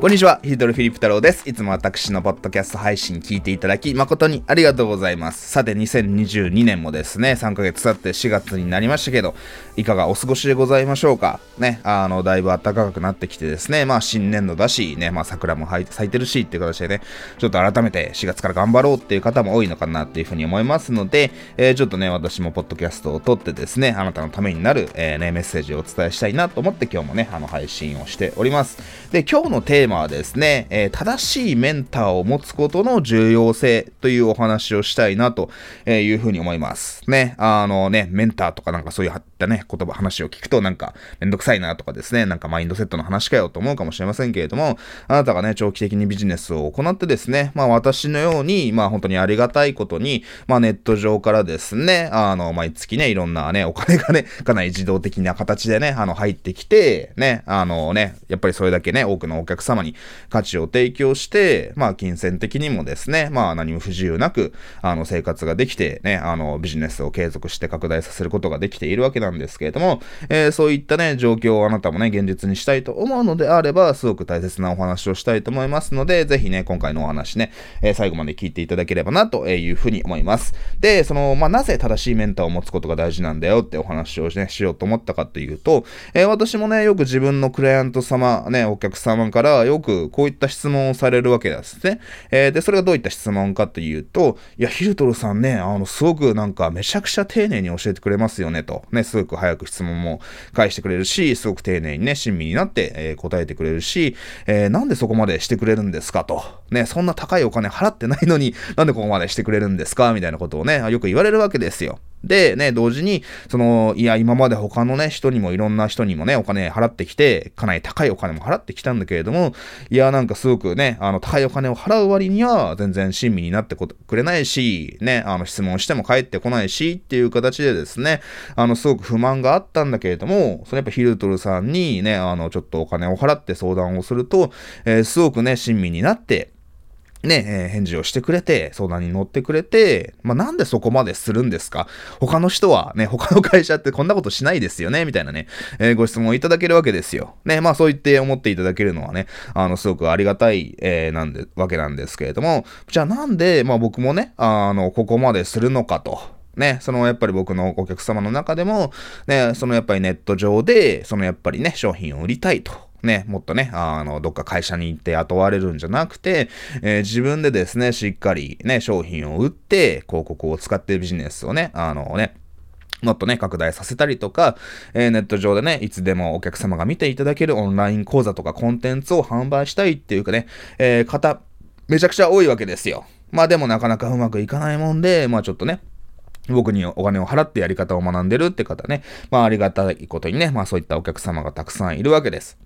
こんにちは、ヒードルフィリップ太郎です。いつも私のポッドキャスト配信聞いていただき、誠にありがとうございます。さて、2022年もですね、3ヶ月経って4月になりましたけど、いかがお過ごしでございましょうか？ね、あの、だいぶ暖かくなってきてですね、まあ新年度だし、ね、まあ桜も咲いてるしっていう形でね、ちょっと改めて4月から頑張ろうっていう方も多いのかなっていうふうに思いますので、えー、ちょっとね、私もポッドキャストを撮ってですね、あなたのためになる、えー、ね、メッセージをお伝えしたいなと思って今日もね、あの配信をしております。で、今日のテーマはですね、えー、正しいメンターを持つことの重要性というお話をしたいなというふうに思います。ね、あのね、メンターとかなんかそういうったね、言葉、話を聞くとなんかめんどくさいなとかですね、なんかマインドセットの話かよと思うかもしれませんけれども、あなたがね、長期的にビジネスを行ってですね、まあ私のように、まあ本当にありがたいことに、まあネット上からですね、あの、毎月ね、いろんなね、お金がね、かなり自動的な形でね、あの、入ってきて、ね、あのね、やっぱりそれだけね、多くのお客様に価値を提供して、まあ金銭的にもですね、まあ何も不自由なく、あの、生活ができて、ね、あの、ビジネスを継続して拡大させることができているわけなんですんですけれども、えー、そういったね、状況をあなたもね、現実にしたいと思うのであれば、すごく大切なお話をしたいと思いますので、ぜひね、今回のお話ね、えー、最後まで聞いていただければな、というふうに思います。で、その、まあ、なぜ正しいメンターを持つことが大事なんだよってお話をね、しようと思ったかっていうと、えー、私もね、よく自分のクライアント様、ね、お客様からよくこういった質問をされるわけですね。えー、で、それがどういった質問かっていうと、いや、ヒルトルさんね、あの、すごくなんかめちゃくちゃ丁寧に教えてくれますよね、と。ね、すごく早く質問も返してくれるし、すごく丁寧にね、親身になって、えー、答えてくれるし、えー、なんでそこまでしてくれるんですかと。ね、そんな高いお金払ってないのに、なんでここまでしてくれるんですか？みたいなことをね、よく言われるわけですよ。で、ね、同時に、その、いや、今まで他のね、人にもいろんな人にもね、お金払ってきて、かなり高いお金も払ってきたんだけれども、いや、なんかすごくね、あの、高いお金を払う割には、全然親身になってくれないし、ね、あの、質問しても返ってこないし、っていう形でですね、あの、すごく不満があったんだけれども、それやっぱヒルトルさんにね、あの、ちょっとお金を払って相談をすると、えー、すごくね、親身になって、ね、え、返事をしてくれて、相談に乗ってくれて、まあ、なんでそこまでするんですか？他の人はね、他の会社ってこんなことしないですよね？みたいなね、えー、ご質問をいただけるわけですよ。ね、まあそう言って思っていただけるのはね、あの、すごくありがたい、えー、なんで、わけなんですけれども、じゃあなんで、まあ僕もね、あの、ここまでするのかと。ね、そのやっぱり僕のお客様の中でも、ね、そのやっぱりネット上で、そのやっぱりね、商品を売りたいと。ね、もっとね、あの、どっか会社に行って雇われるんじゃなくて、えー、自分でですね、しっかりね、商品を売って、広告を使ってビジネスをね、あのね、もっとね、拡大させたりとか、えー、ネット上でね、いつでもお客様が見ていただけるオンライン講座とかコンテンツを販売したいっていうかね、えー、方、めちゃくちゃ多いわけですよ。まあでもなかなかうまくいかないもんで、まあちょっとね、僕にお金を払ってやり方を学んでるって方ね、まあありがたいことにね、まあそういったお客様がたくさんいるわけです。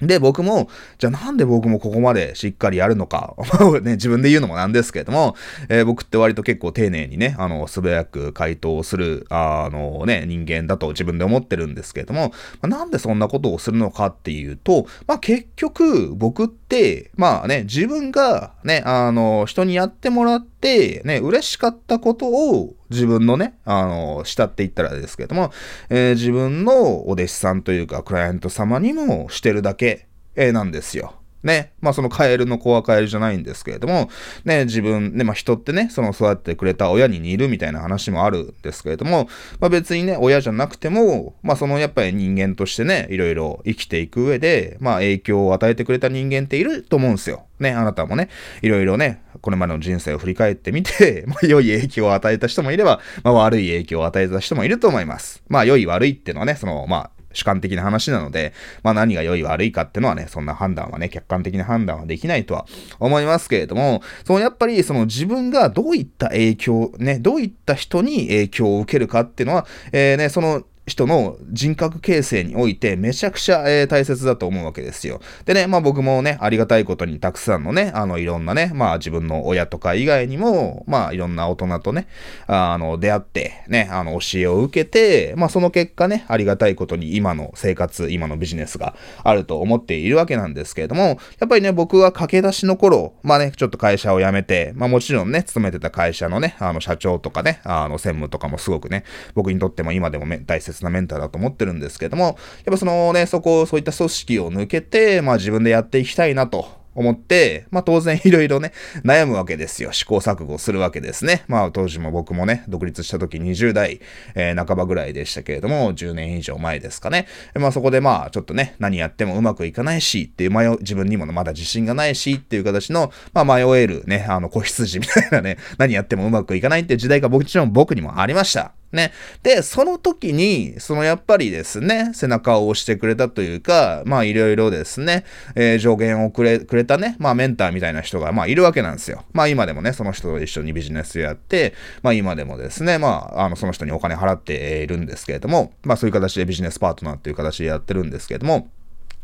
で、僕も、じゃあなんで僕もここまでしっかりやるのか、ね、自分で言うのもなんですけれども、えー、僕って割と結構丁寧にね、あの、素早く回答する、あのね、人間だと自分で思ってるんですけれども、まあ、なんでそんなことをするのかっていうと、まあ結局、僕って、まあね、自分がね、あの、人にやってもらって、ね、嬉しかったことを自分のね、あの、慕って言ったらですけども、えー、自分のお弟子さんというか、クライアント様にもしてるだけ、えー、なんですよ。ね、まあそのカエルの子はカエルじゃないんですけれども、ね、自分、ね、まあ人ってね、その育ってくれた親に似るみたいな話もあるんですけれども、まあ別にね、親じゃなくても、まあそのやっぱり人間としてね、いろいろ生きていく上で、まあ影響を与えてくれた人間っていると思うんですよ。ね、あなたもね、いろいろね、これまでの人生を振り返ってみて、まあ良い影響を与えた人もいれば、まあ悪い影響を与えた人もいると思います。まあ良い悪いっていうのはね、その、まあ主観的な話なので、まあ何が良い悪いかっていうのはね、そんな判断はね、客観的な判断はできないとは思いますけれども、そのやっぱりその自分がどういった影響、ね、どういった人に影響を受けるかっていうのは、えー、ね、その人の人格形成においてめちゃくちゃ、えー、大切だと思うわけですよ。でね、まあ僕もね、ありがたいことにたくさんのね、あのいろんなね、まあ自分の親とか以外にも、まあいろんな大人とね、あの出会って、ね、あの教えを受けて、まあその結果ね、ありがたいことに今の生活、今のビジネスがあると思っているわけなんですけれども、やっぱりね、僕は駆け出しの頃、まあね、ちょっと会社を辞めて、まあもちろんね、勤めてた会社のね、あの社長とかね、あの専務とかもすごくね、僕にとっても今でも大切なメンターだと思ってるんですけども、やっぱそのね、そこ、そういった組織を抜けて、まあ自分でやっていきたいなと。思って、まあ当然 いろいろね、悩むわけですよ。試行錯誤するわけですね。まあ当時も僕もね、独立した時20代、えー、半ばぐらいでしたけれども、10年以上前ですかね。まあそこでまあちょっとね、何やってもうまくいかないしっていう迷う、自分にもまだ自信がないしっていう形の、まあ迷えるね、あの子羊みたいなね、何やってもうまくいかないっていう時代がもちろん僕にもありました。ね。で、その時に、そのやっぱりですね、背中を押してくれたというか、まあいろいろですね、えー、助言をくれ、くれたね、まあメンターみたいな人が、まあいるわけなんですよ。まあ今でもね、その人と一緒にビジネスやって、まあ今でもですね、まあ、あの、その人にお金払っているんですけれども、まあそういう形でビジネスパートナーっていう形でやってるんですけれども、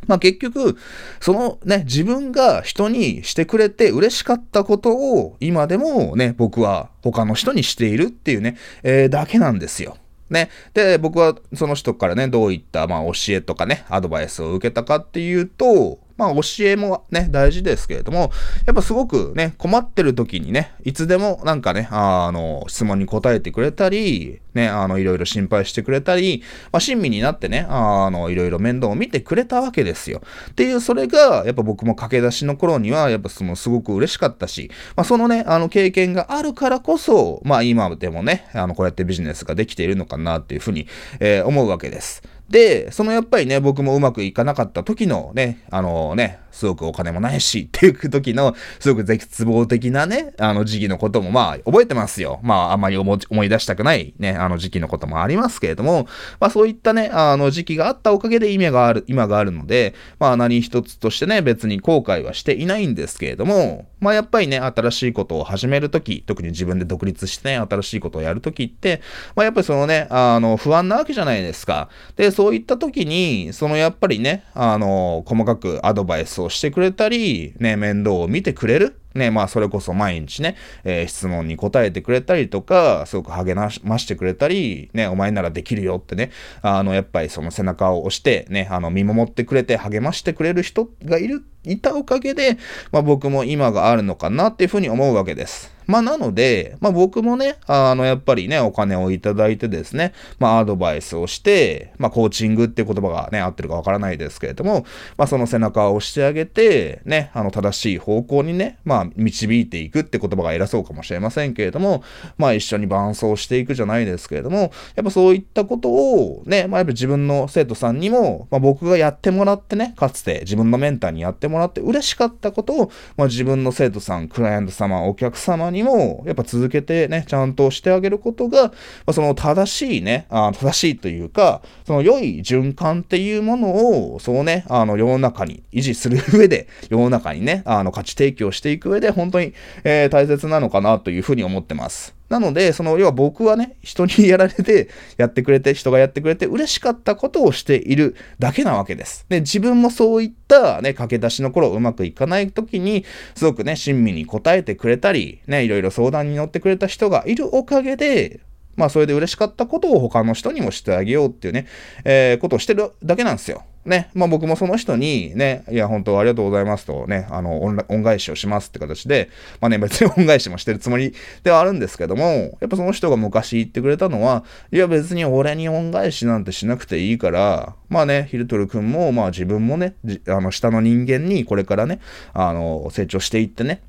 まあ結局、そのね、自分が人にしてくれて嬉しかったことを今でもね、僕は他の人にしているっていうね、えー、だけなんですよ。ね。で、僕はその人からね、どういった、まあ、教えとかね、アドバイスを受けたかっていうと、まあ、教えもね、大事ですけれども、やっぱすごくね、困ってる時にね、いつでもなんかね、あの、質問に答えてくれたり、ね、あの、いろいろ心配してくれたり、まあ、親身になってね、あの、いろいろ面倒を見てくれたわけですよ。っていう、それが、やっぱ僕も駆け出しの頃には、やっぱその、すごく嬉しかったし、まあ、そのね、あの、経験があるからこそ、まあ、今でもね、あの、こうやってビジネスができているのかなっていうふうに、えー、思うわけです。で、そのやっぱりね、僕もうまくいかなかった時のね、あのね、すごくお金もないし っていう時の、すごく絶望的なね、あの時期のこともまあ覚えてますよ。まああんまり思い出したくないね、あの時期のこともありますけれども、まあそういったね、あの時期があったおかげで今がある、今があるので、まあ何一つとしてね、別に後悔はしていないんですけれども、まあやっぱりね、新しいことを始めるとき、特に自分で独立してね、新しいことをやるときって、まあやっぱりそのね、あの不安なわけじゃないですか。で、そういった時に、そのやっぱりね、あの、細かくアドバイスをしてくれたり、ね、面倒を見てくれる。ね、まあそれこそ毎日ね、えー、質問に答えてくれたりとか、すごく励ましてくれたり、ね、お前ならできるよってね、あの、やっぱりその背中を押して、ね、あの、見守ってくれて励ましてくれる人がいる、いたおかげで、まあ僕も今があるのかなっていうふうに思うわけです。まあなので、まあ僕もね、あの、やっぱりね、お金をいただいてですね、まあアドバイスをして、まあコーチングって言葉がね、合ってるかわからないですけれども、まあその背中を押してあげて、ね、あの正しい方向にね、まあ導いていくって言葉が偉そうかもしれませんけれども、まあ一緒に伴走していくじゃないですけれども、やっぱそういったことをね、まあやっぱ自分の生徒さんにも、まあ僕がやってもらってね、かつて自分のメンターにやってももらって嬉しかったことを、まあ自分の生徒さん、クライアント様、お客様にも、やっぱ続けてね、ちゃんとしてあげることが、まあ、その正しいね、あ正しいというか、その良い循環っていうものを、そうね、あの世の中に維持する上で、世の中にね、あの価値提供していく上で、本当に、えー、大切なのかなというふうに思ってます。なので、その、要は僕はね、人にやられて、やってくれて、人がやってくれて、嬉しかったことをしているだけなわけです。で、自分もそういったね、駆け出しの頃うまくいかない時に、すごくね、親身に答えてくれたり、ね、いろいろ相談に乗ってくれた人がいるおかげで、まあ、それで嬉しかったことを他の人にもしてあげようっていうね、えー、ことをしてるだけなんですよ。ね、まあ僕もその人にね、いや本当ありがとうございますとね、あの、恩返しをしますって形で、まあね、別に恩返しもしてるつもりではあるんですけども、やっぱその人が昔言ってくれたのは、いや別に俺に恩返しなんてしなくていいから、まあね、ヒルトル君も、まあ自分もね、あの、下の人間にこれからね、あの、成長していってね、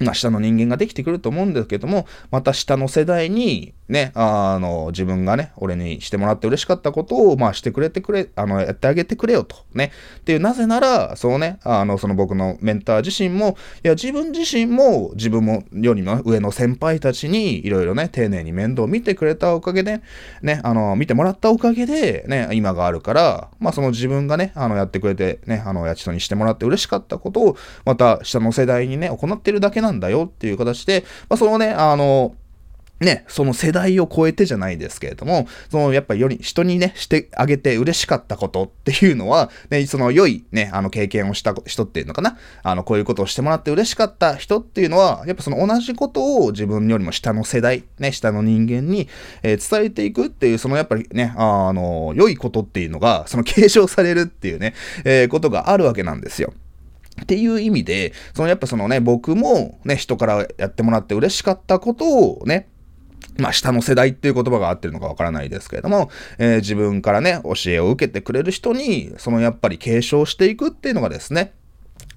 まあ、下の人間ができてくると思うんですけども、また下の世代に、ね、あの、自分がね、俺にしてもらって嬉しかったことを、まあ、してくれてくれ、あの、やってあげてくれよと、ね。っていう、なぜなら、そうね、あの、その僕のメンター自身も、いや、自分自身も、自分も、よりも上の先輩たちに、いろいろね、丁寧に面倒を見てくれたおかげで、ね、あの、見てもらったおかげで、ね、今があるから、まあ、その自分がね、あの、やってくれて、ね、あの、やちとにしてもらって嬉しかったことを、また、下の世代にね、行ってるだけなんだよっていう形で、まあ、そのね、あの、ね、その世代を超えてじゃないですけれども、そのやっぱりより人にね、してあげて嬉しかったことっていうのは、ね、その良いね、あの経験をした人っていうのかな、あの、こういうことをしてもらって嬉しかった人っていうのは、やっぱその同じことを自分よりも下の世代、ね、下の人間に、えー、伝えていくっていう、そのやっぱりね、あの、良いことっていうのが、その継承されるっていうね、えー、ことがあるわけなんですよ。っていう意味で、そのやっぱそのね、僕もね、人からやってもらって嬉しかったことをね、まあ、下の世代っていう言葉が合ってるのかわからないですけれども、えー、自分からね、教えを受けてくれる人に、そのやっぱり継承していくっていうのがですね、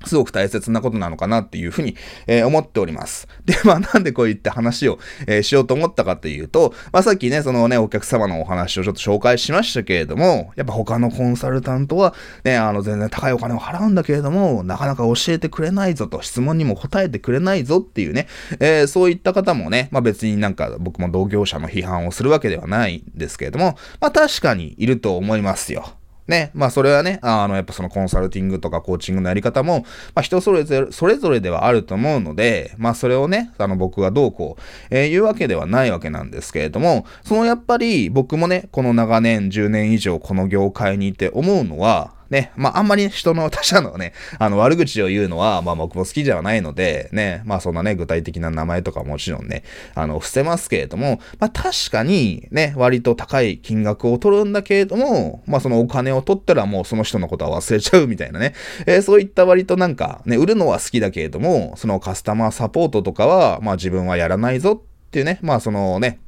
すごく大切なことなのかなっていうふうに、えー、思っております。で、まあなんでこういった話を、えー、しようと思ったかっていうと、まあさっきね、そのね、お客様のお話をちょっと紹介しましたけれども、やっぱ他のコンサルタントは、ね、あの全然高いお金を払うんだけれども、なかなか教えてくれないぞと、質問にも答えてくれないぞっていうね、えー、そういった方もね、まあ別になんか僕も同業者の批判をするわけではないんですけれども、まあ確かにいると思いますよ。ね。まあそれはね、あの、やっぱそのコンサルティングとかコーチングのやり方も、まあ人それぞれ、それぞれではあると思うので、まあそれをね、あの僕がどうこう、えー、言うわけではないわけなんですけれども、そのやっぱり僕もね、この長年、10年以上この業界にいて思うのは、ね、まあ、あんまり人の 他者のね、あの、悪口を言うのは、まあ、僕も好きではないので、ね、まあ、そんなね、具体的な名前とかもちろんね、あの、伏せますけれども、まあ、確かに、ね、割と高い金額を取るんだけれども、まあ、そのお金を取ったらもうその人のことは忘れちゃうみたいなね、えー、そういった割となんか、ね、売るのは好きだけれども、そのカスタマーサポートとかは、まあ、自分はやらないぞっていうね、まあ、そのね、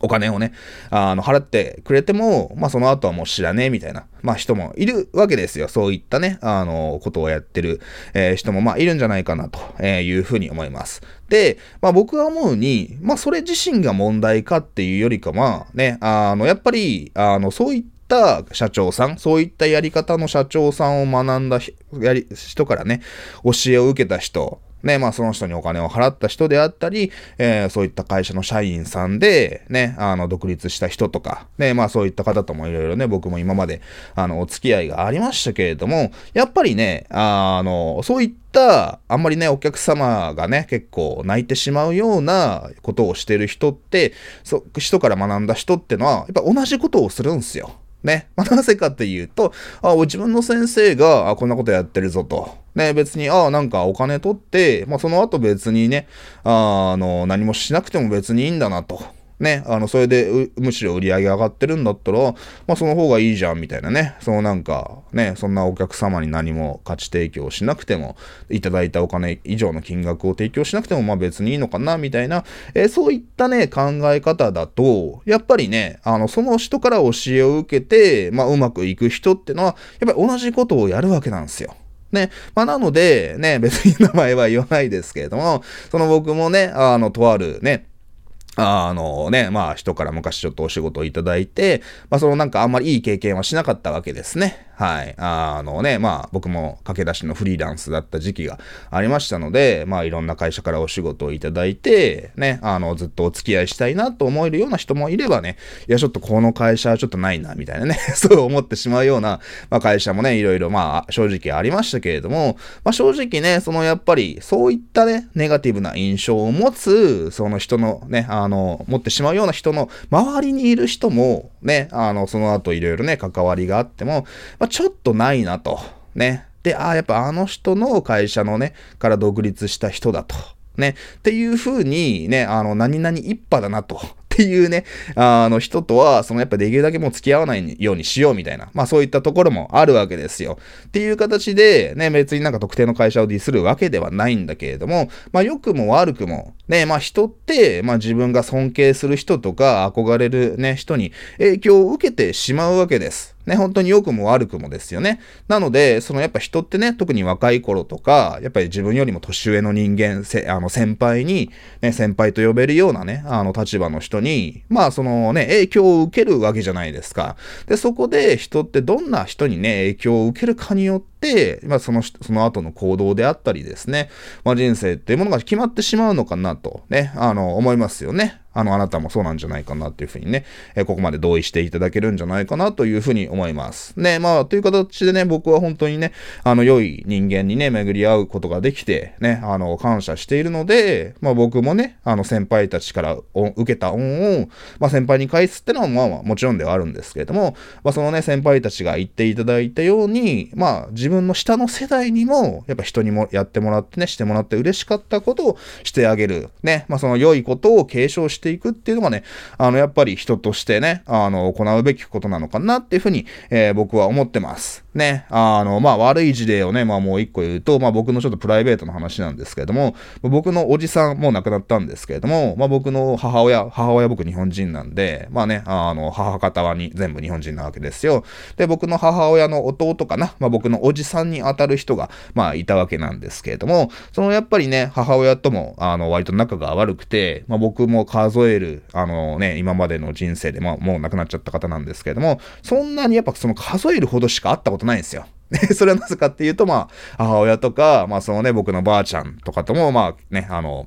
お金をね、あの、払ってくれても、まあその後はもう知らねえみたいな、まあ人もいるわけですよ。そういったね、あの、ことをやってる、えー、人もまあいるんじゃないかなというふうに思います。で、まあ僕は思うに、まあそれ自身が問題かっていうよりかは、ね、あの、やっぱり、あの、そういった社長さん、そういったやり方の社長さんを学んだやり人からね、教えを受けた人、ね、まあその人にお金を払った人であったり、えー、そういった会社の社員さんで、ね、あの、独立した人とか、ね、まあそういった方ともいろいろね、僕も今まで、あの、お付き合いがありましたけれども、やっぱりね、あの、そういった、あんまりね、お客様がね、結構泣いてしまうようなことをしてる人って、そ、人から学んだ人ってのは、やっぱ同じことをするんですよ。ね。まあ、なぜかっていうと、あ、自分の先生が、あ、こんなことやってるぞと。ね、別に、あ、なんかお金取って、まあ、その後別にね、あの、何もしなくても別にいいんだなと。ね、あの、それで、むしろ売り上げ上がってるんだったら、まあ、その方がいいじゃん、みたいなね。そのなんか、ね、そんなお客様に何も価値提供しなくても、いただいたお金以上の金額を提供しなくても、まあ別にいいのかな、みたいな、えー、そういったね、考え方だと、やっぱりね、あの、その人から教えを受けて、まあ、うまくいく人ってのは、やっぱり同じことをやるわけなんですよ。ね。まあ、なので、ね、別に名前は言わないですけれども、その僕もね、あの、とあるね、あのね、まあ人から昔ちょっとお仕事をいただいて、まあそのなんかあんまりいい経験はしなかったわけですね。はい。あのね、まあ僕も駆け出しのフリーランスだった時期がありましたので、まあいろんな会社からお仕事をいただいて、ね、あのずっとお付き合いしたいなと思えるような人もいればね、いやちょっとこの会社はちょっとないな、みたいなね、そう思ってしまうような、まあ会社もね、いろいろまあ正直ありましたけれども、まあ正直ね、そのやっぱりそういったね、ネガティブな印象を持つ、その人のね、あの、持ってしまうような人の周りにいる人も、ね、あの、その後いろいろね、関わりがあっても、まあ、ちょっとないなと。ね。で、ああ、やっぱあの人の会社のね、から独立した人だと。ね。っていう風にね、あの、何々一派だなと。っていうね、あの人とは、そのやっぱできるだけもう付き合わないようにしようみたいな、まあそういったところもあるわけですよ。っていう形で、ね、別になんか特定の会社をディスるわけではないんだけれども、まあ良くも悪くも、ね、まあ人って、まあ自分が尊敬する人とか憧れるね、人に影響を受けてしまうわけです。ね、本当に良くも悪くもですよね。なので、そのやっぱ人ってね、特に若い頃とか、やっぱり自分よりも年上の人間、せあの先輩に、ね、先輩と呼べるようなね、あの立場の人に、まあそのね、影響を受けるわけじゃないですか。で、そこで人ってどんな人にね、影響を受けるかによって、まあその、その後の行動であったりですね、まあ人生っていうものが決まってしまうのかなと、ね、あの、思いますよね。あの、あなたもそうなんじゃないかなっていうふうにね、えー、ここまで同意していただけるんじゃないかなというふうに思います。ね、まあ、という形でね、僕は本当にね、あの、良い人間にね、巡り合うことができて、ね、あの、感謝しているので、まあ僕もね、あの、先輩たちから受けた恩を、まあ先輩に返すってのは、まあ、まあ、もちろんではあるんですけれども、まあそのね、先輩たちが言っていただいたように、まあ自分の下の世代にも、やっぱ人にもやってもらってね、してもらって嬉しかったことをしてあげる。ね、まあその良いことを継承していくっていうのがね、あの、やっぱり人としてね、あの、行うべきことなのかなっていうふうに、えー、僕は思ってます。ね、あの、まあ悪い事例をね、まあもう一個言うと、まあ僕のちょっとプライベートの話なんですけれども、僕のおじさんもう亡くなったんですけれども、まあ僕の母親、母親僕日本人なんで、まあね、あの、母方はに全部日本人なわけですよ。で、僕の母親の弟かな、まあ僕のおじじさんに当たる人が、まあいたわけなんですけれども、そのやっぱりね、母親とも、あの、割と仲が悪くて、まあ僕も数える、あのね、今までの人生で、まあもう亡くなっちゃった方なんですけれども、そんなにやっぱその数えるほどしか会ったことないんですよ。それはなぜかっていうと、まあ、母親とか、まあそのね、僕のばあちゃんとかとも、まあね、あの、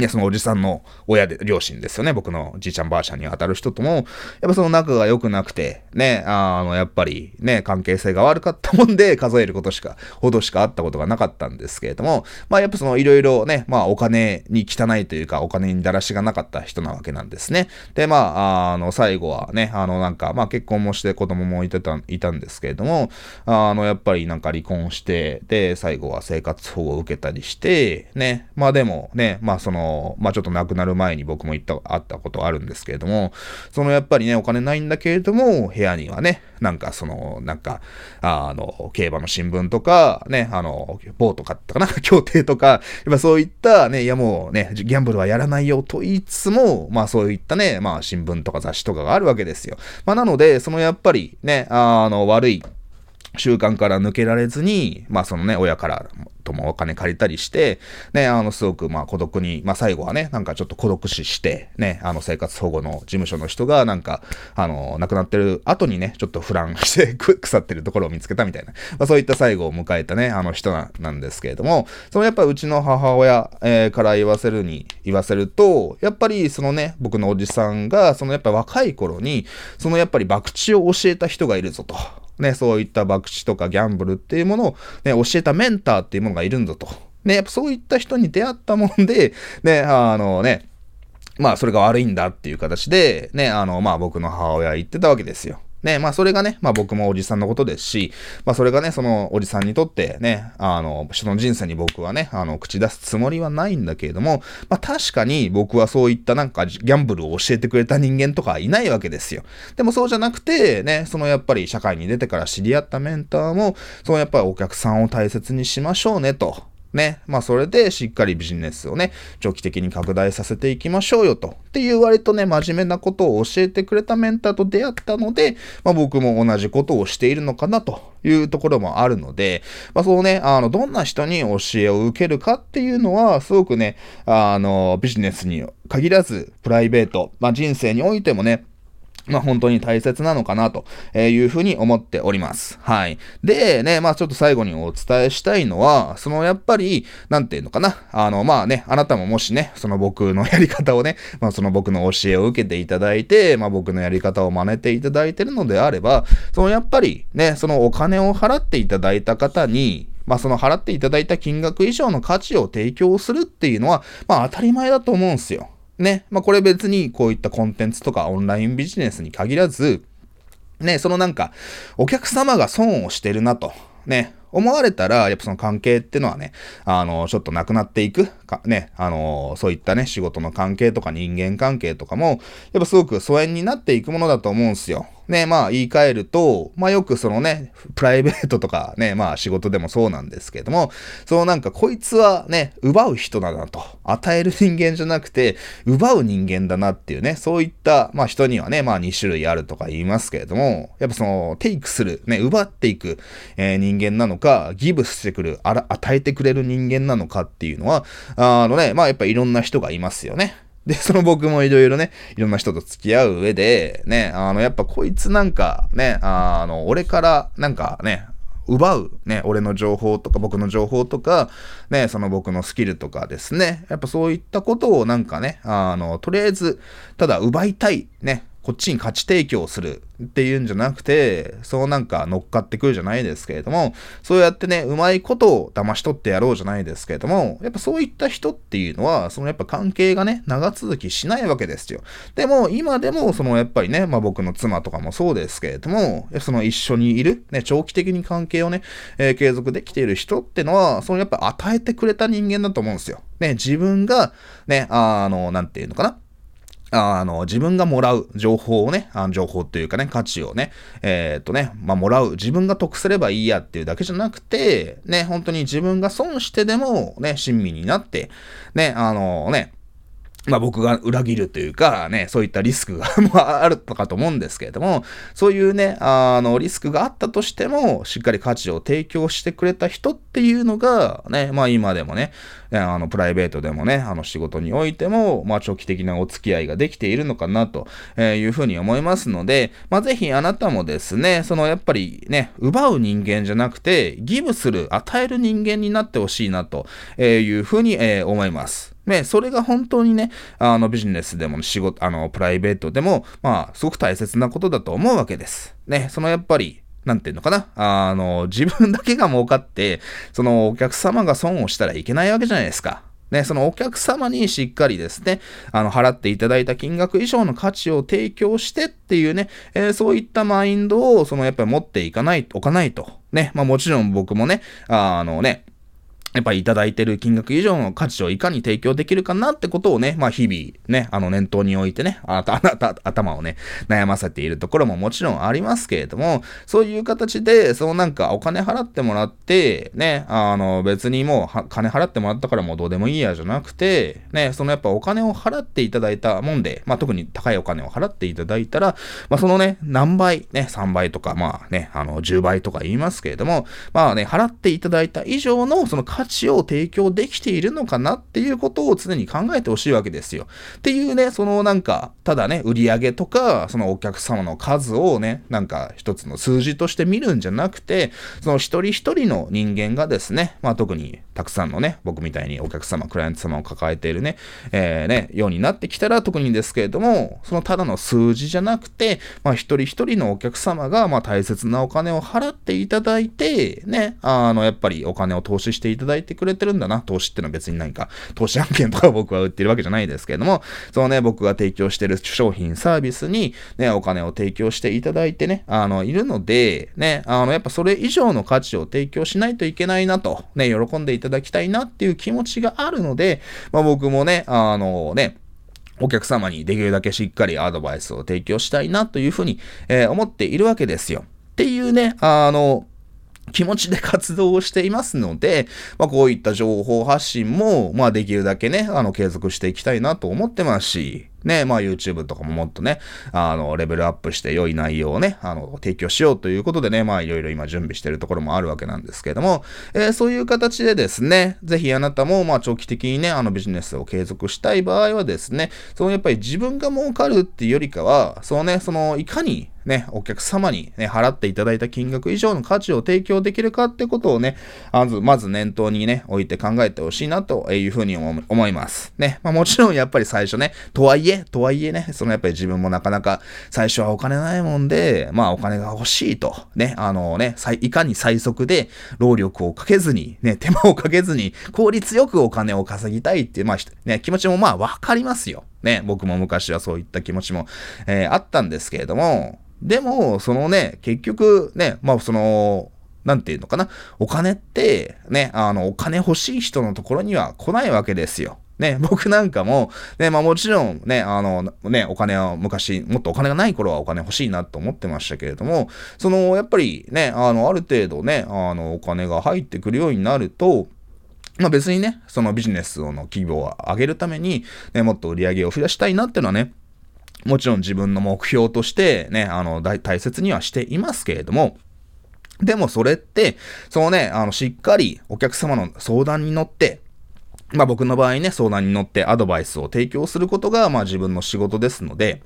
いや、そのおじさんの親で、両親ですよね。僕のじいちゃんばあちゃんに当たる人とも、やっぱその仲が良くなくて、ね、あの、やっぱりね、関係性が悪かったもんで数えることしか、ほどしかあったことがなかったんですけれども、まあやっぱそのいろいろね、まあお金に汚いというか、お金にだらしがなかった人なわけなんですね。で、まあ、あの、最後はね、あのなんか、まあ結婚もして子供もいてた、いたんですけれども、あの、やっぱりなんか離婚して、で、最後は生活保護を受けたりして、ね、まあでもね、まあその、まあちょっと亡くなる前に僕も言った、あったことあるんですけれども、そのやっぱりね、お金ないんだけれども、部屋にはね、なんかその、なんか、あの、競馬の新聞とか、ね、あの、ボート買ったかな 協定とか、やっぱそういったね、いやもうね、ギャンブルはやらないよと言いつつも、まあそういったね、まあ新聞とか雑誌とかがあるわけですよ。まあなので、そのやっぱりね、あの、悪い、習慣から抜けられずに、まあそのね、親からともお金借りたりして、ね、あの、すごくまあ孤独に、まあ最後はね、なんかちょっと孤独死して、ね、あの生活保護の事務所の人がなんか、あの、亡くなってる後にね、ちょっとフランして 腐ってるところを見つけたみたいな、まあそういった最後を迎えたね、あの人なんですけれども、そのやっぱうちの母親、えー、から言わせるに、言わせると、やっぱりそのね、僕のおじさんが、そのやっぱ若い頃に、そのやっぱり博打を教えた人がいるぞと。ね、そういった博打とかギャンブルっていうものを、ね、教えたメンターっていうものがいるんだと。ね、やっぱそういった人に出会ったもんで、ね、あのね、まあそれが悪いんだっていう形で、ね、あの、まあ僕の母親言ってたわけですよ。ね、まあそれがね、まあ僕もおじさんのことですし、まあそれがね、そのおじさんにとってね、あの、人の人生に僕はね、あの、口出すつもりはないんだけれども、まあ確かに僕はそういったなんかギャンブルを教えてくれた人間とかいないわけですよ。でもそうじゃなくて、ね、そのやっぱり社会に出てから知り合ったメンターも、そのやっぱりお客さんを大切にしましょうねと。ね。まあ、それでしっかりビジネスをね、長期的に拡大させていきましょうよと。っていう割とね、真面目なことを教えてくれたメンターと出会ったので、まあ、僕も同じことをしているのかなというところもあるので、まあ、そうね、あの、どんな人に教えを受けるかっていうのは、すごくね、あの、ビジネスに限らず、プライベート、まあ、人生においてもね、まあ本当に大切なのかなというふうに思っております。はい。で、ね、まあちょっと最後にお伝えしたいのは、そのやっぱり、なんていうのかな。あの、まあね、あなたももしね、その僕のやり方をね、まあその僕の教えを受けていただいて、まあ僕のやり方を真似ていただいてるのであれば、そのやっぱりね、そのお金を払っていただいた方に、まあその払っていただいた金額以上の価値を提供するっていうのは、まあ当たり前だと思うんですよ。ね、まあこれ別にこういったコンテンツとかオンラインビジネスに限らず、ね、そのなんか、お客様が損をしてるなと、ね、思われたら、やっぱその関係ってのはね、あの、ちょっとなくなっていく、かね、あの、そういったね、仕事の関係とか人間関係とかも、やっぱすごく疎遠になっていくものだと思うんすよ。ね、まあ言い換えると、まあよくそのね、プライベートとかね、まあ仕事でもそうなんですけども、そのなんかこいつはね、奪う人だなと。与える人間じゃなくて、奪う人間だなっていうね、そういった、まあ人にはね、まあ2種類あるとか言いますけれども、やっぱその、テイクする、ね、奪っていく、えー、人間なのか、ギブしてくる、あら、与えてくれる人間なのかっていうのは、あのね、まあやっぱいろんな人がいますよね。で、その僕もいろいろね、いろんな人と付き合う上で、ね、あの、やっぱこいつなんかね、あの、俺からなんかね、奪う、ね、俺の情報とか僕の情報とか、ね、その僕のスキルとかですね、やっぱそういったことをなんかね、あの、とりあえず、ただ奪いたい、ね、こっちに価値提供するっていうんじゃなくて、そうなんか乗っかってくるじゃないですけれども、そうやってね、うまいことを騙し取ってやろうじゃないですけれども、やっぱそういった人っていうのは、そのやっぱ関係がね、長続きしないわけですよ。でも、今でも、そのやっぱりね、まあ僕の妻とかもそうですけれども、その一緒にいる、ね、長期的に関係をね、えー、継続できている人ってのは、そのやっぱ与えてくれた人間だと思うんですよ。ね、自分が、ね、あの、なんていうのかな。あの、自分がもらう情報をね、あの情報っていうかね、価値をね、えー、っとね、まあ、もらう、自分が得すればいいやっていうだけじゃなくて、ね、本当に自分が損してでも、ね、親身になって、ね、あのね、まあ僕が裏切るというかね、そういったリスクが あるのかと思うんですけれども、そういうね、あの、リスクがあったとしても、しっかり価値を提供してくれた人っていうのが、ね、まあ今でもね、あの、プライベートでもね、あの仕事においても、まあ長期的なお付き合いができているのかなというふうに思いますので、まあぜひあなたもですね、そのやっぱりね、奪う人間じゃなくて、ギブする、与える人間になってほしいなというふうに思います。ね、それが本当にね、あのビジネスでも仕事、あの、プライベートでも、まあ、すごく大切なことだと思うわけです。ね、そのやっぱり、なんていうのかなあの、自分だけが儲かって、そのお客様が損をしたらいけないわけじゃないですか。ね、そのお客様にしっかりですね、あの、払っていただいた金額以上の価値を提供してっていうね、えー、そういったマインドを、そのやっぱり持っていかない、おかないと。ね、まあもちろん僕もね、あのね、やっぱりいただいてる金額以上の価値をいかに提供できるかなってことをね、まあ日々ね、あの念頭に置いてね、あなた、あ なた頭をね、悩ませているところももちろんありますけれども、そういう形で、そのなんかお金払ってもらって、ね、あの別にもう金払ってもらったからもうどうでもいいやじゃなくて、ね、そのやっぱお金を払っていただいたもんで、まあ特に高いお金を払っていただいたら、まあそのね、何倍、ね、3倍とか、まあね、あの10倍とか言いますけれども、まあね、払っていただいた以上のその価価値を提供できているのかなっていうことを常に考えてほしいわけですよ。っていうね、そのなんか、ただね、売り上げとか、そのお客様の数をね、なんか一つの数字として見るんじゃなくて、その一人一人の人間がですね、まあ特にたくさんのね、僕みたいにお客様、クライアント様を抱えているね、えー、ね、ようになってきたら特にですけれども、そのただの数字じゃなくて、まあ一人一人のお客様が、まあ大切なお金を払っていただいて、ね、あの、やっぱりお金を投資していただいてくれてるんだな。投資ってのは別に何か、投資案件とか僕は売ってるわけじゃないですけれども、そのね、僕が提供してる商品、サービスに、ね、お金を提供していただいてね、あの、いるので、ね、あの、やっぱそれ以上の価値を提供しないといけないなと、ね、喜んでいただきたいなっていう気持ちがあるので、まあ僕もね、あのね、お客様にできるだけしっかりアドバイスを提供したいなというふうに、えー、思っているわけですよ。っていうね、あの、気持ちで活動をしていますので、まあ、こういった情報発信も、まあ、できるだけね、あの、継続していきたいなと思ってますし、ね、まあ YouTube とかももっとね、あの、レベルアップして良い内容をね、あの、提供しようということでね、まあいろいろ今準備してるところもあるわけなんですけども、えー、そういう形でですね、ぜひあなたも、まあ長期的にね、あのビジネスを継続したい場合はですね、そのやっぱり自分が儲かるっていうよりかは、そのね、そのいかにね、お客様にね、払っていただいた金額以上の価値を提供できるかってことをね、まず、まず念頭にね、置いて考えてほしいなというふうに思います。ね、まあもちろんやっぱり最初ね、とはいえ、とはいえね、そのやっぱり自分もなかなか最初はお金ないもんで、まあお金が欲しいと、ね、あのね、いかに最速で労力をかけずに、ね、手間をかけずに効率よくお金を稼ぎたいっていう、まあね、気持ちもまあわかりますよ。ね、僕も昔はそういった気持ちも、えー、あったんですけれども、でも、そのね、結局ね、まあその、なんていうのかな。お金って、ね、あの、お金欲しい人のところには来ないわけですよ。ね、僕なんかも、ね、まあもちろんね、あの、ね、お金は昔、もっとお金がない頃はお金欲しいなと思ってましたけれども、その、やっぱりね、あの、ある程度ね、あの、お金が入ってくるようになると、まあ別にね、そのビジネスの規模を上げるために、ね、もっと売り上げを増やしたいなっていうのはね、もちろん自分の目標としてね、あの、大切にはしていますけれども、でもそれって、そのね、あの、しっかりお客様の相談に乗って、まあ僕の場合ね、相談に乗ってアドバイスを提供することが、まあ自分の仕事ですので、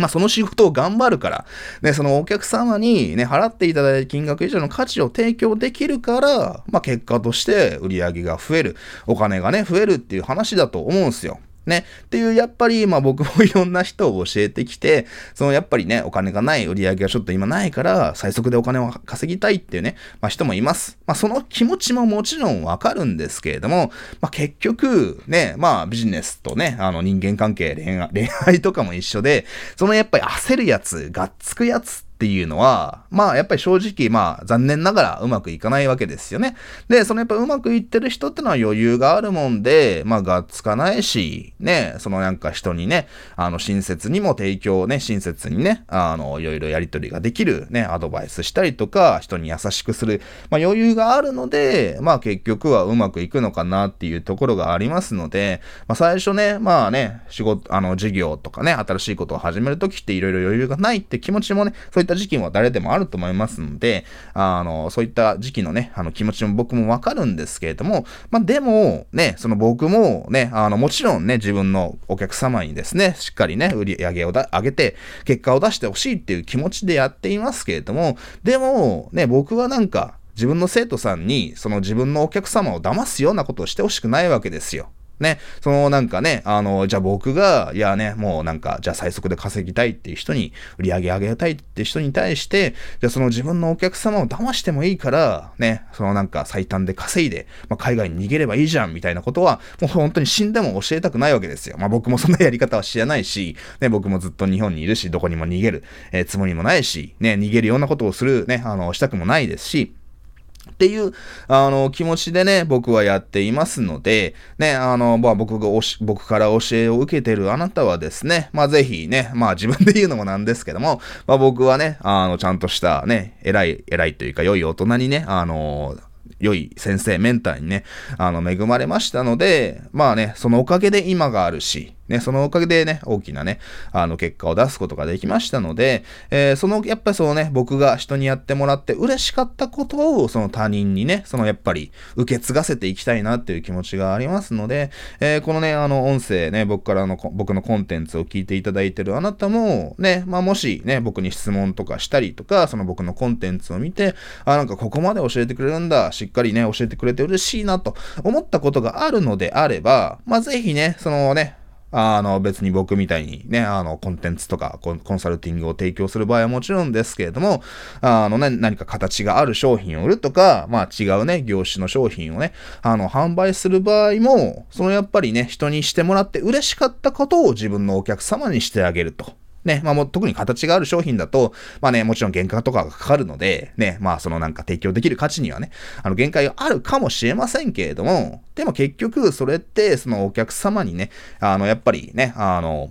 まあその仕事を頑張るから、ね、そのお客様にね、払っていただいた金額以上の価値を提供できるから、まあ結果として売り上げが増える、お金がね、増えるっていう話だと思うんですよ。ね。っていう、やっぱり、まあ僕もいろんな人を教えてきて、そのやっぱりね、お金がない、売り上げがちょっと今ないから、最速でお金を稼ぎたいっていうね、まあ人もいます。まあその気持ちももちろんわかるんですけれども、まあ結局、ね、まあビジネスとね、あの人間関係、恋愛、恋愛とかも一緒で、そのやっぱり焦るやつ、がっつくやつってっていうのは、まあやっぱり正直まあ残念ながらうまくいかないわけですよね。で、そのやっぱうまくいってる人ってのは余裕があるもんで、まあがっつかないし、ね、そのなんか人にね、あの親切にも提供ね、親切にね、あのいろいろやりとりができるね、アドバイスしたりとか、人に優しくする、まあ余裕があるので、まあ結局はうまくいくのかなっていうところがありますので、まあ最初ね、まあね、仕事、あの事業とかね、新しいことを始めるときっていろいろ余裕がないって気持ちもね、そういったた時期も誰でもあると思いますので、あの、そういった時期のね、あの気持ちも僕もわかるんですけれども、まあ、でも、ね、その僕もね、あの、もちろんね、自分のお客様にですね、しっかりね、売り上げを上げて、結果を出してほしいっていう気持ちでやっていますけれども、でも、ね、僕はなんか、自分の生徒さんに、その自分のお客様を騙すようなことをしてほしくないわけですよ。ね、そのなんかね、あの、じゃあ僕が、いやね、もうなんか、じゃあ最速で稼ぎたいっていう人に、売り上げ上げたいって人に対して、じゃあその自分のお客様を騙してもいいから、ね、そのなんか最短で稼いで、まあ、海外に逃げればいいじゃんみたいなことは、もう本当に死んでも教えたくないわけですよ。まあ僕もそんなやり方は知らないし、ね、僕もずっと日本にいるし、どこにも逃げる、えー、つもりもないし、ね、逃げるようなことをする、ね、あの、したくもないですし、っていう、あの、気持ちでね、僕はやっていますので、ね、あの、まあ、僕がおし、僕から教えを受けてるあなたはですね、まあ、ぜひね、まあ、自分で言うのもなんですけども、まあ、僕はね、あの、ちゃんとしたね、偉い、偉いというか、良い大人にね、あの、良い先生、メンターにね、あの、恵まれましたので、まあね、そのおかげで今があるし、ね、そのおかげでね、大きなね、あの、結果を出すことができましたので、えー、その、やっぱりそのね、僕が人にやってもらって嬉しかったことを、その他人にね、そのやっぱり受け継がせていきたいなっていう気持ちがありますので、えー、このね、あの、音声ね、僕からの、僕のコンテンツを聞いていただいてるあなたも、ね、まあ、もしね、僕に質問とかしたりとか、その僕のコンテンツを見て、あ、なんかここまで教えてくれるんだ、しっかりね、教えてくれて嬉しいなと思ったことがあるのであれば、まあ、ぜひね、そのね、あの、別に僕みたいにね、あの、コンテンツとかコンサルティングを提供する場合はもちろんですけれども、あのね、何か形がある商品を売るとか、まあ違うね、業種の商品をね、あの、販売する場合も、そのやっぱりね、人にしてもらって嬉しかったことを自分のお客様にしてあげると。ね、まあもう特に形がある商品だと、まあね、もちろん原価とかがかかるので、ね、まあそのなんか提供できる価値にはね、あの限界があるかもしれませんけれども、でも結局それってそのお客様にね、あのやっぱりね、あの、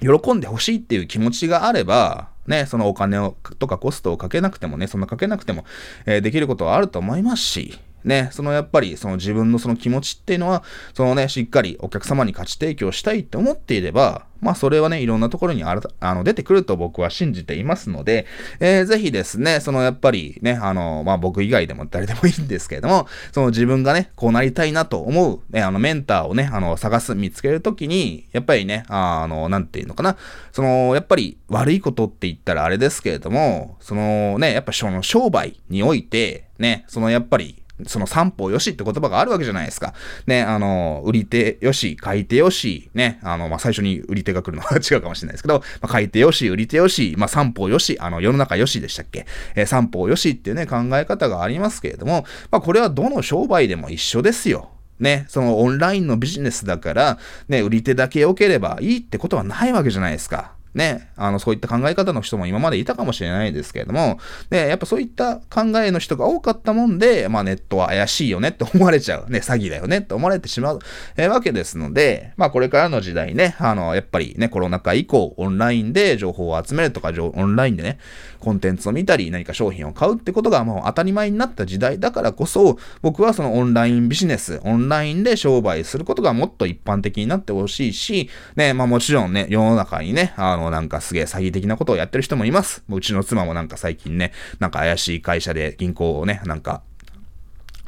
喜んでほしいっていう気持ちがあれば、ね、そのお金をとかコストをかけなくてもね、そんなかけなくても、えー、できることはあると思いますし、ね、そのやっぱりその自分のその気持ちっていうのは、そのね、しっかりお客様に価値提供したいって思っていれば、まあそれはね、いろんなところにあるあの出てくると僕は信じていますので、えー、ぜひですね、そのやっぱりね、あの、まあ僕以外でも誰でもいいんですけれども、その自分がね、こうなりたいなと思う、ね、あのメンターをね、あの探す、見つけるときに、やっぱりね、あの、なんていうのかな、その、やっぱり悪いことって言ったらあれですけれども、そのね、やっぱその商売において、ね、そのやっぱりその三方よしって言葉があるわけじゃないですか。ね、あの、売り手よし、買い手よし、ね、あの、まあ、最初に売り手が来るのは違うかもしれないですけど、まあ、買い手よし、売り手よし、まあ、三方よし、あの、世の中よしでしたっけ？えー、三方よしっていうね、考え方がありますけれども、まあ、これはどの商売でも一緒ですよ。ね、そのオンラインのビジネスだから、ね、売り手だけ良ければいいってことはないわけじゃないですか。ね、あの、そういった考え方の人も今までいたかもしれないですけれども、で、やっぱそういった考えの人が多かったもんで、まあネットは怪しいよねって思われちゃう。ね、詐欺だよねって思われてしまう、えー、わけですので、まあこれからの時代ね、あの、やっぱりね、コロナ禍以降、オンラインで情報を集めるとか、オンラインでね、コンテンツを見たり、何か商品を買うってことがもう当たり前になった時代だからこそ、僕はそのオンラインビジネス、オンラインで商売することがもっと一般的になってほしいし、ね、まあもちろんね、世の中にね、あの、なんかすげえ詐欺的なことをやってる人もいます。うちの妻もなんか最近ね、なんか怪しい会社で銀行をね、なんか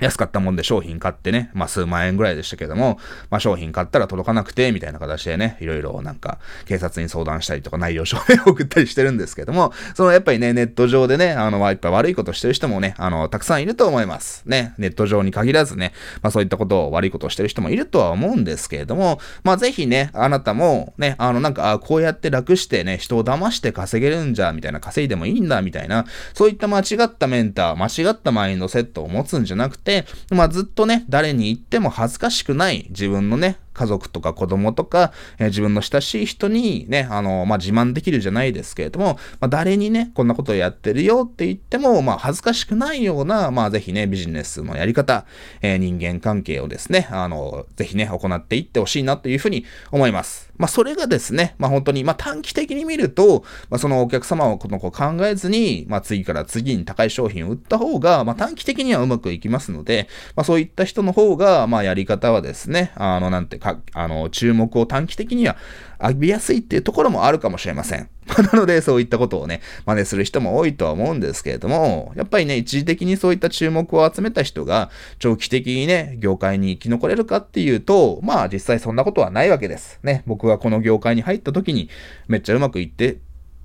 安かったもんで商品買ってね、まあ数万円ぐらいでしたけども、まあ商品買ったら届かなくて、みたいな形でね、いろいろなんか警察に相談したりとか内容証明を送ったりしてるんですけども、そのやっぱりね、ネット上でね、あの、やっぱ悪いことしてる人もね、あの、たくさんいると思います。ね、ネット上に限らずね、まあそういったことを悪いことをしてる人もいるとは思うんですけれども、まあぜひね、あなたもね、あのなんか、あこうやって楽してね、人を騙して稼げるんじゃ、みたいな、稼いでもいいんだ、みたいな、そういった間違ったメンター、間違ったマインドセットを持つんじゃなくて、まあずっとね、誰に言っても恥ずかしくない自分のね、家族とか子供とか、えー、自分の親しい人にね、あの、まあ、自慢できるじゃないですけれども、まあ、誰にね、こんなことをやってるよって言っても、まあ、恥ずかしくないような、まあ、ぜひね、ビジネスのやり方、えー、人間関係をですね、あの、ぜひね、行っていってほしいなというふうに思います。まあ、それがですね、まあ、本当に、まあ、短期的に見ると、まあ、そのお客様をこの子考えずに、まあ、次から次に高い商品を売った方が、まあ、短期的にはうまくいきますので、まあ、そういった人の方が、まあ、やり方はですね、あの、なんてか、あの、注目を短期的には浴びやすいっていうところもあるかもしれません。なので、そういったことをね、真似する人も多いとは思うんですけれども、やっぱりね、一時的にそういった注目を集めた人が、長期的にね、業界に生き残れるかっていうと、まあ実際そんなことはないわけです。ね、僕がこの業界に入った時に、めっちゃうまくいって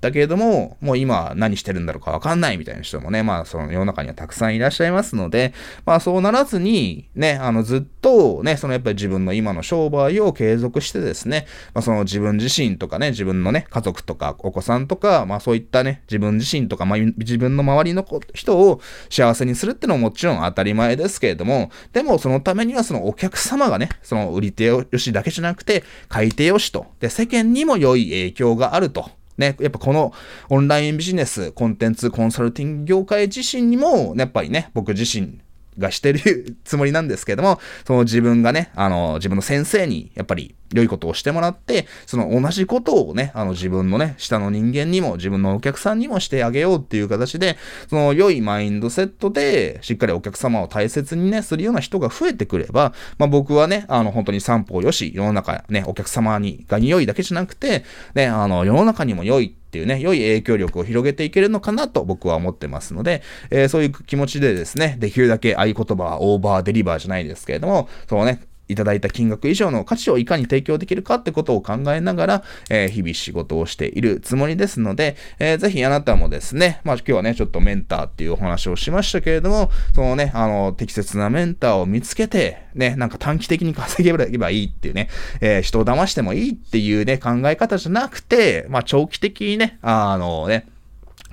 だけれども、もう今何してるんだろうかわかんないみたいな人もね、まあその世の中にはたくさんいらっしゃいますので、まあそうならずに、ね、あのずっとね、そのやっぱり自分の今の商売を継続してですね、まあその自分自身とかね、自分のね、家族とかお子さんとか、まあそういったね、自分自身とか、まあ自分の周りの人を幸せにするってのももちろん当たり前ですけれども、でもそのためにはそのお客様がね、その売り手よしだけじゃなくて、買い手よしと、で、世間にも良い影響があると。ね、やっぱこのオンラインビジネス、コンテンツ、コンサルティング業界自身にも、ねやっぱりね、僕自身がしてるつもりなんですけども、その自分がね、あの、自分の先生に、やっぱり良いことをしてもらって、その同じことをね、あの自分のね、下の人間にも、自分のお客さんにもしてあげようっていう形で、その良いマインドセットで、しっかりお客様を大切にね、するような人が増えてくれば、まあ僕はね、あの本当に散歩よし、世の中ね、お客様にが良いだけじゃなくて、ね、あの世の中にも良いっていうね、良い影響力を広げていけるのかなと僕は思ってますので、えー、そういう気持ちでですね、できるだけ合言葉はオーバーデリバーじゃないですけれども、そのね、いただいた金額以上の価値をいかに提供できるかってことを考えながら、えー、日々仕事をしているつもりですので、えー、ぜひあなたもですね、まあ今日はね、ちょっとメンターっていうお話をしましたけれども、そのね、あの、適切なメンターを見つけて、ね、なんか短期的に稼げればいいっていうね、えー、人を騙してもいいっていうね、考え方じゃなくて、まあ長期的にね、あのね、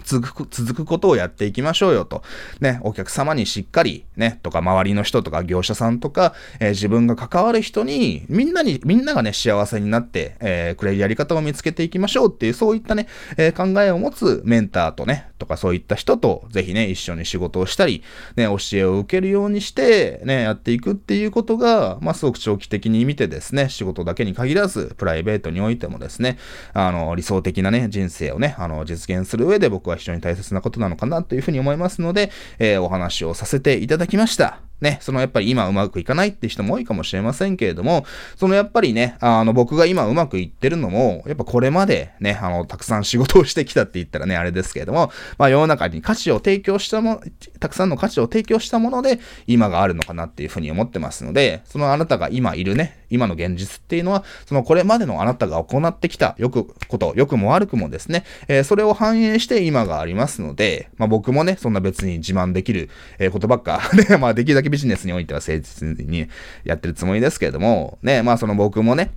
続く、続くことをやっていきましょうよと。ね、お客様にしっかり、ね、とか、周りの人とか、業者さんとか、えー、自分が関わる人に、みんなに、みんながね、幸せになって、えー、くれるやり方を見つけていきましょうっていう、そういったね、えー、考えを持つメンターとね、とかそういった人と、ぜひね、一緒に仕事をしたり、ね、教えを受けるようにして、ね、やっていくっていうことが、まあ、すごく長期的に見てですね、仕事だけに限らず、プライベートにおいてもですね、あの、理想的なね、人生をね、あの、実現する上で僕はが非常に大切なことなのかなというふうに思いますので、えー、お話をさせていただきました。ね、そのやっぱり今うまくいかないって人も多いかもしれませんけれども、そのやっぱりね、あの僕が今うまくいってるのも、やっぱこれまでね、あの、たくさん仕事をしてきたって言ったらね、あれですけれども、まあ世の中に価値を提供したも、たくさんの価値を提供したもので、今があるのかなっていうふうに思ってますので、そのあなたが今いるね、今の現実っていうのは、そのこれまでのあなたが行ってきたよくこと、良くも悪くもですね、えー、それを反映して今がありますので、まあ僕もね、そんな別に自慢できる、えー、ことばっか、ね、まあできるだけビジネスにおいては誠実にやってるつもりですけれども、ね、まあその僕もね、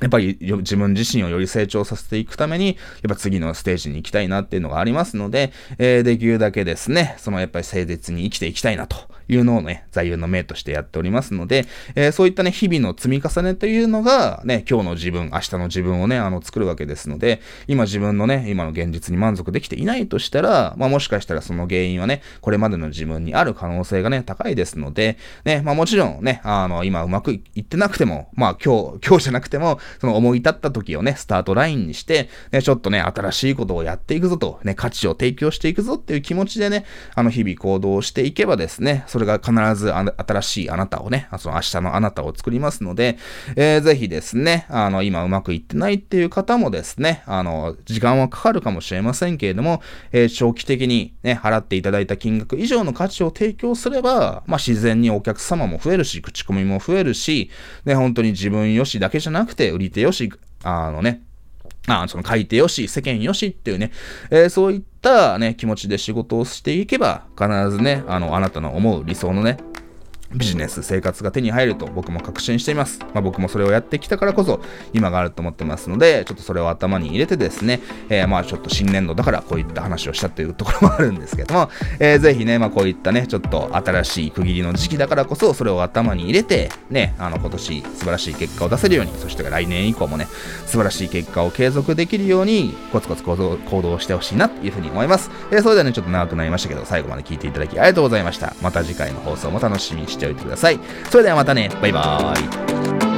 やっぱり自分自身をより成長させていくために、やっぱ次のステージに行きたいなっていうのがありますので、えー、できるだけですね、そのやっぱり誠実に生きていきたいなというのをね、座右の銘としてやっておりますので、えー、そういったね、日々の積み重ねというのが、ね、今日の自分、明日の自分をね、あの、作るわけですので、今自分のね、今の現実に満足できていないとしたら、まあもしかしたらその原因はね、これまでの自分にある可能性がね、高いですので、ね、まあもちろんね、あの、今うまくいってなくても、まあ今日、今日じゃなくても、その思い立った時をね、スタートラインにして、ね、ちょっとね、新しいことをやっていくぞと、ね、価値を提供していくぞっていう気持ちでね、あの、日々行動していけばですね、それが必ず新しいあなたをね、その明日のあなたを作りますので、えー、ぜひですね、あの、今うまくいってないっていう方もですね、あの、時間はかかるかもしれませんけれども、えー、長期的にね、払っていただいた金額以上の価値を提供すれば、まあ、自然にお客様も増えるし、口コミも増えるし、ね、本当に自分よしだけじゃなくて、売り手よし、あのね、あその書いてよし、世間よしっていうね、えー、そういったね、気持ちで仕事をしていけば、必ずね、あの、あなたの思う理想のね、ビジネス、生活が手に入ると僕も確信しています。まあ、僕もそれをやってきたからこそ今があると思ってますので、ちょっとそれを頭に入れてですね、えー、まあちょっと新年度だからこういった話をしたというところもあるんですけども、えー、ぜひね、まあこういったね、ちょっと新しい区切りの時期だからこそそれを頭に入れて、ね、あの今年素晴らしい結果を出せるように、そして来年以降もね、素晴らしい結果を継続できるようにコツコツ行動行動してほしいなというふうに思います。えー、それではね、ちょっと長くなりましたけど、最後まで聞いていただきありがとうございました。また次回の放送も楽しみにしてておいてください。それではまたね。バイバーイ。